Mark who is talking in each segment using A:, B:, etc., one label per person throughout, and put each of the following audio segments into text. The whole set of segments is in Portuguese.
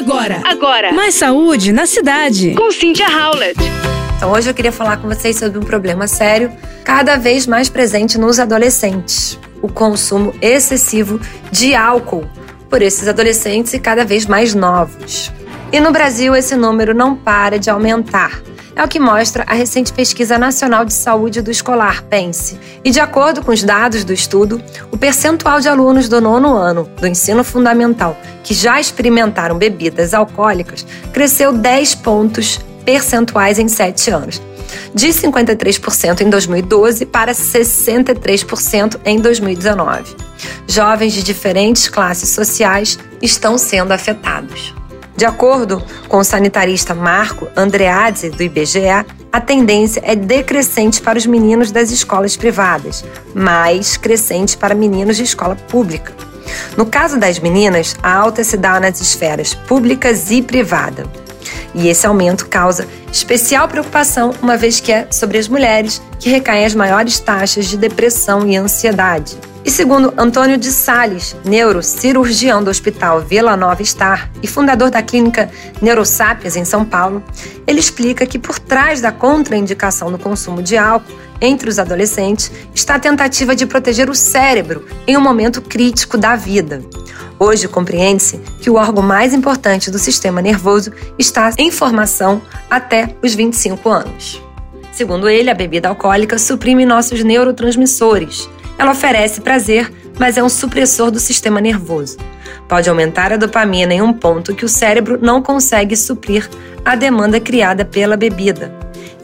A: Agora, agora, mais saúde na cidade. Com Cynthia Howlett.
B: Então, hoje eu queria falar com vocês sobre um problema sério, cada vez mais presente nos adolescentes: o consumo excessivo de álcool por esses adolescentes e cada vez mais novos. E no Brasil, esse número não para de aumentar. É o que mostra a recente pesquisa nacional de saúde do escolar, PENSE. E de acordo com os dados do estudo, o percentual de alunos do nono ano do ensino fundamental que já experimentaram bebidas alcoólicas cresceu 10 pontos percentuais em 7 anos, de 53% em 2012 para 63% em 2019. Jovens de diferentes classes sociais estão sendo afetados. De acordo com o sanitarista Marco Andreadze, do IBGE, a tendência é decrescente para os meninos das escolas privadas, mas crescente para meninos de escola pública. No caso das meninas, a alta se dá nas esferas públicas e privada. E esse aumento causa especial preocupação, uma vez que é sobre as mulheres que recaem as maiores taxas de depressão e ansiedade. E segundo Antônio de Sales, neurocirurgião do Hospital Vila Nova Star e fundador da clínica Neurosapiens em São Paulo, ele explica que por trás da contraindicação do consumo de álcool entre os adolescentes está a tentativa de proteger o cérebro em um momento crítico da vida. Hoje compreende-se que o órgão mais importante do sistema nervoso está em formação até os 25 anos. Segundo ele, a bebida alcoólica suprime nossos neurotransmissores ela oferece prazer, mas é um supressor do sistema nervoso. Pode aumentar a dopamina em um ponto que o cérebro não consegue suprir a demanda criada pela bebida.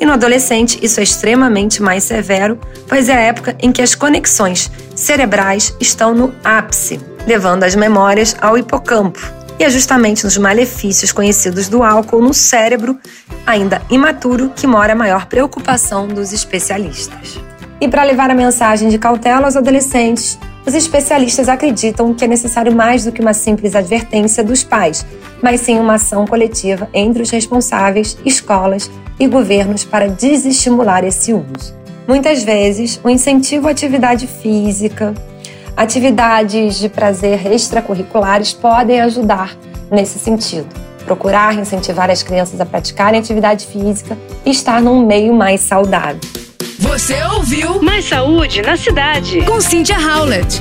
B: E no adolescente, isso é extremamente mais severo, pois é a época em que as conexões cerebrais estão no ápice, levando as memórias ao hipocampo. E é justamente nos malefícios conhecidos do álcool no cérebro, ainda imaturo, que mora a maior preocupação dos especialistas. E para levar a mensagem de cautela aos adolescentes, os especialistas acreditam que é necessário mais do que uma simples advertência dos pais, mas sim uma ação coletiva entre os responsáveis, escolas e governos para desestimular esse uso. Muitas vezes, o incentivo à atividade física, atividades de prazer extracurriculares podem ajudar nesse sentido. Procurar incentivar as crianças a praticarem atividade física e estar num meio mais saudável.
A: Você ouviu Mais Saúde na Cidade com Cynthia Howlett.